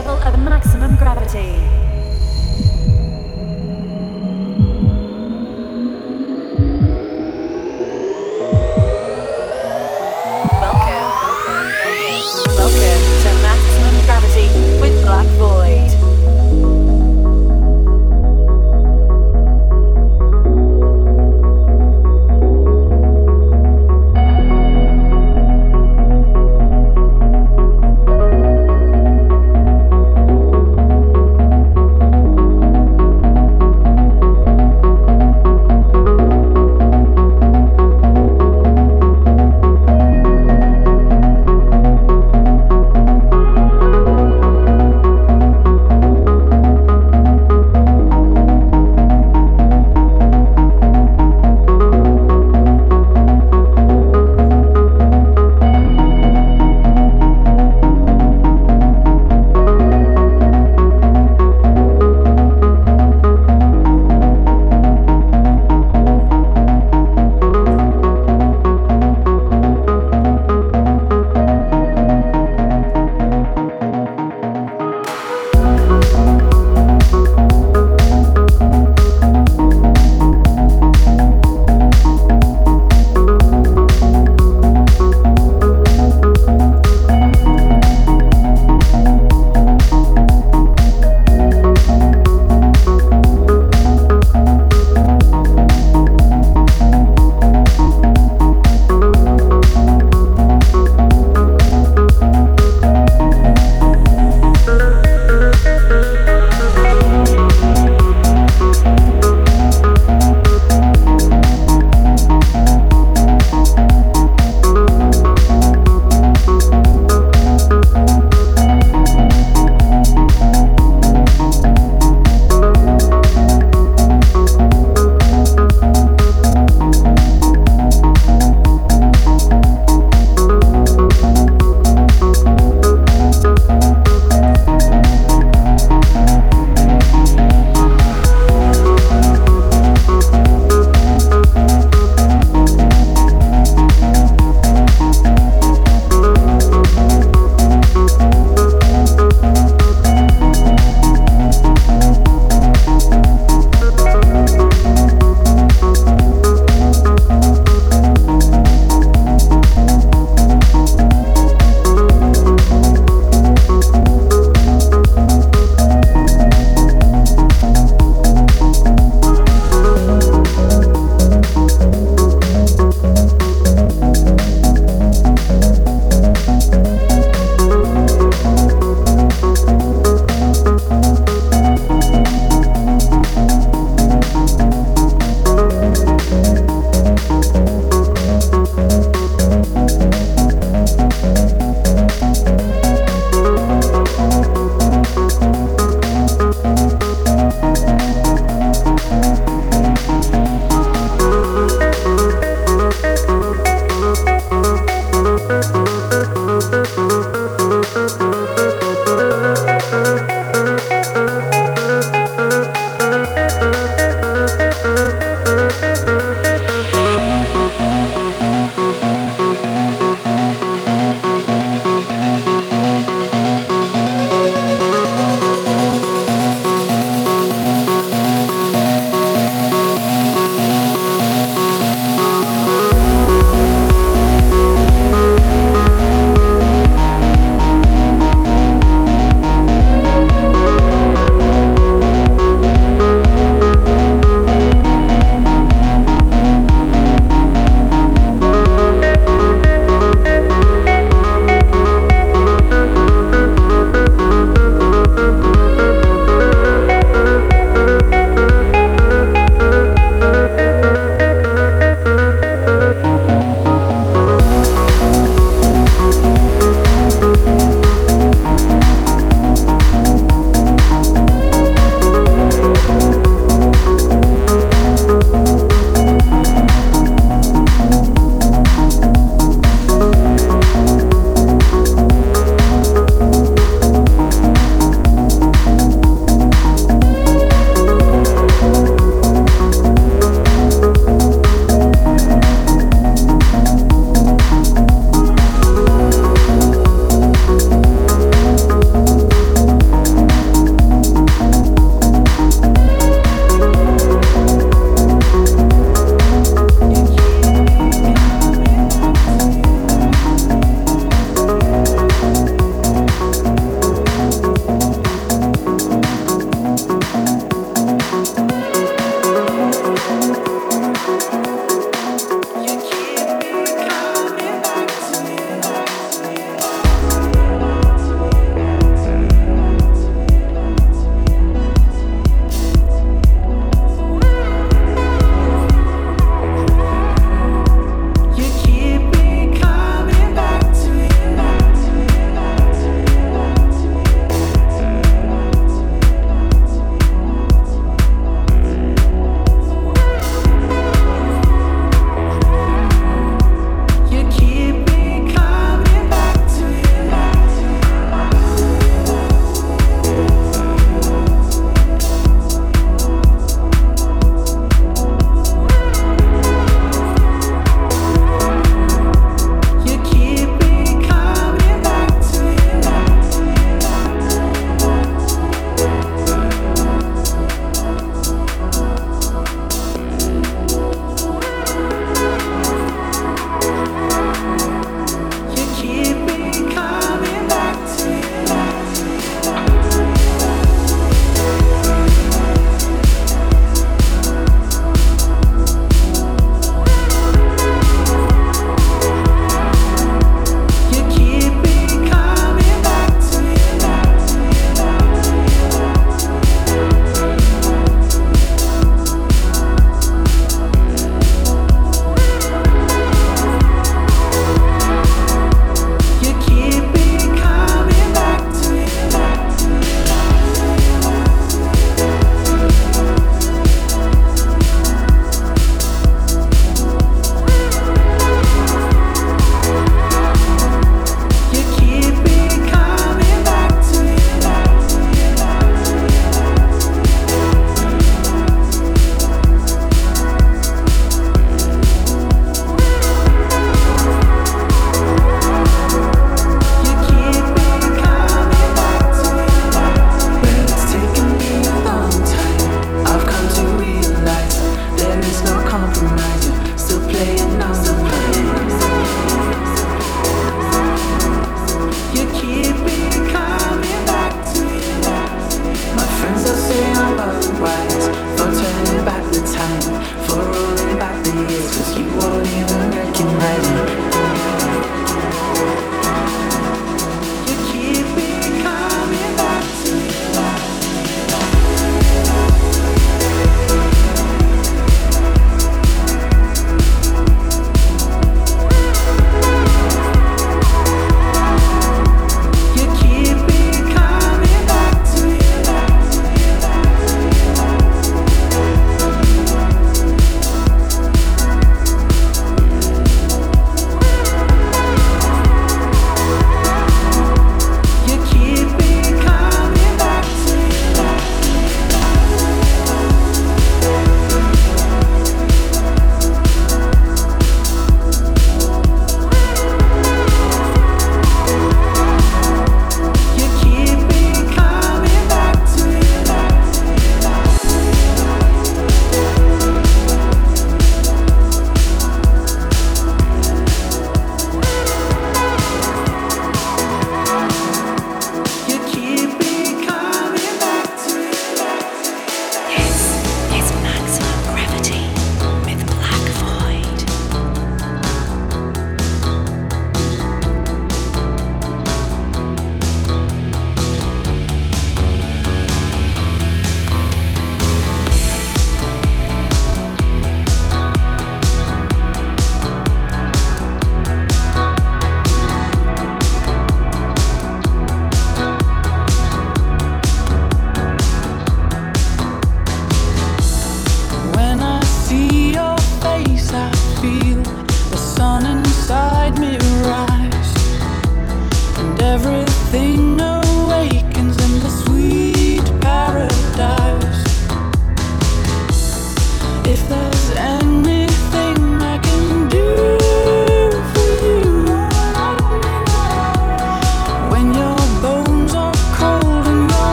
level of maximum gravity.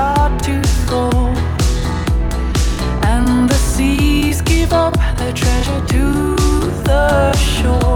start to go, and the seas give up their treasure to the shore.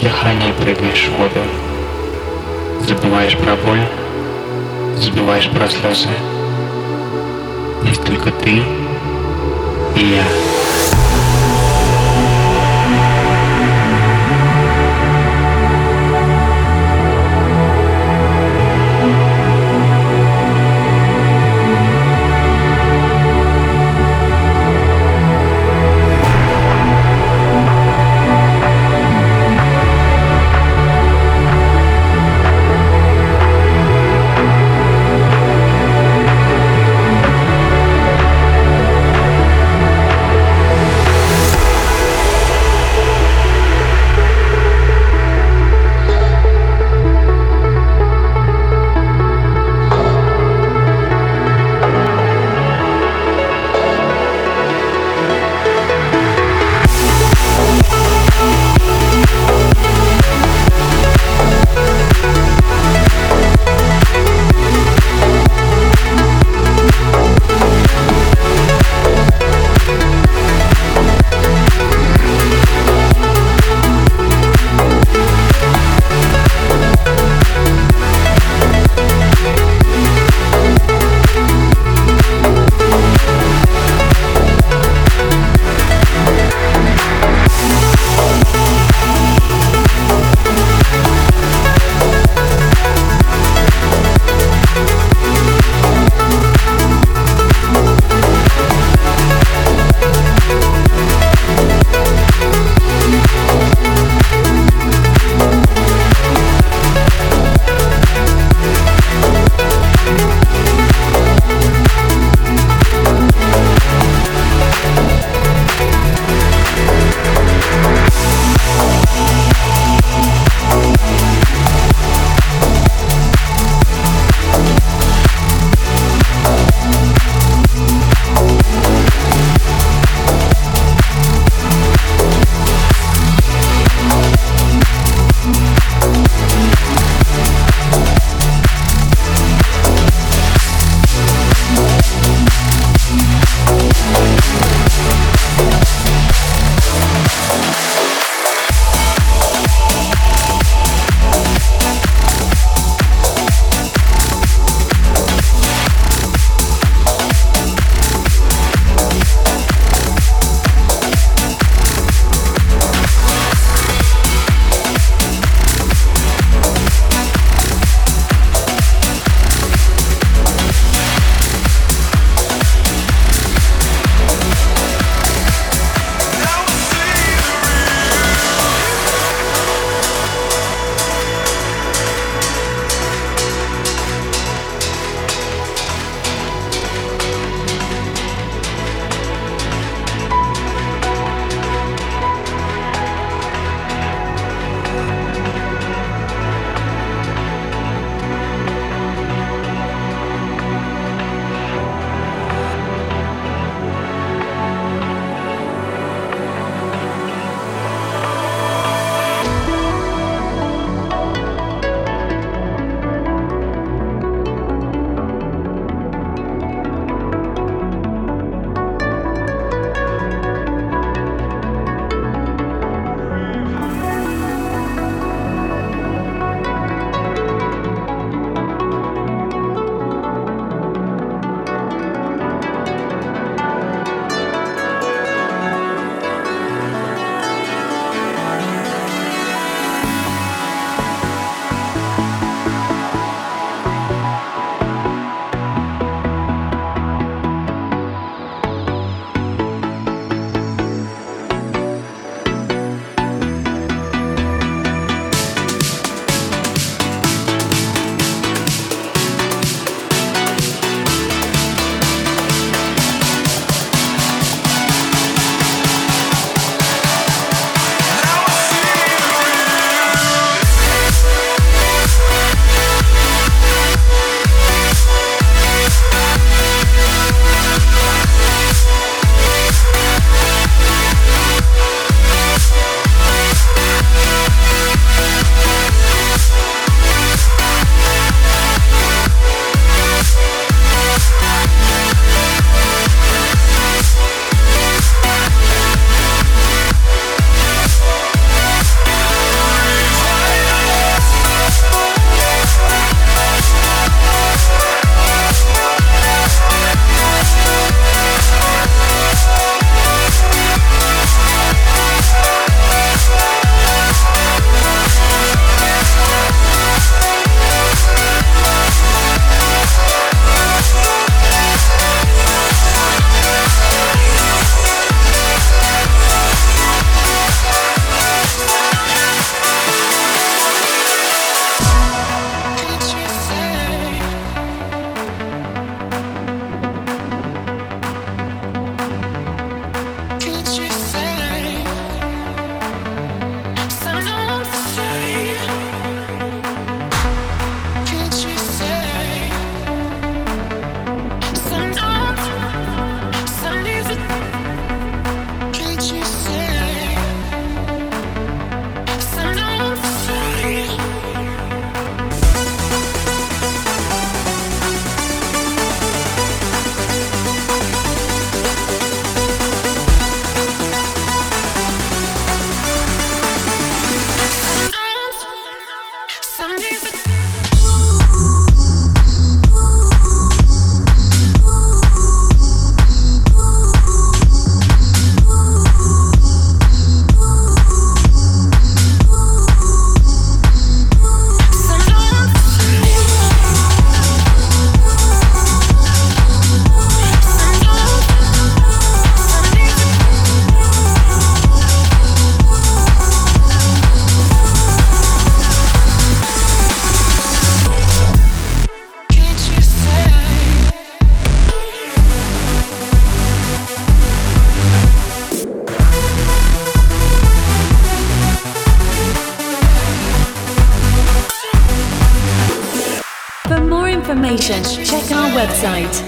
Дыхание прыгаешь в воду. Забываешь про боль, забываешь про слезы. Есть только ты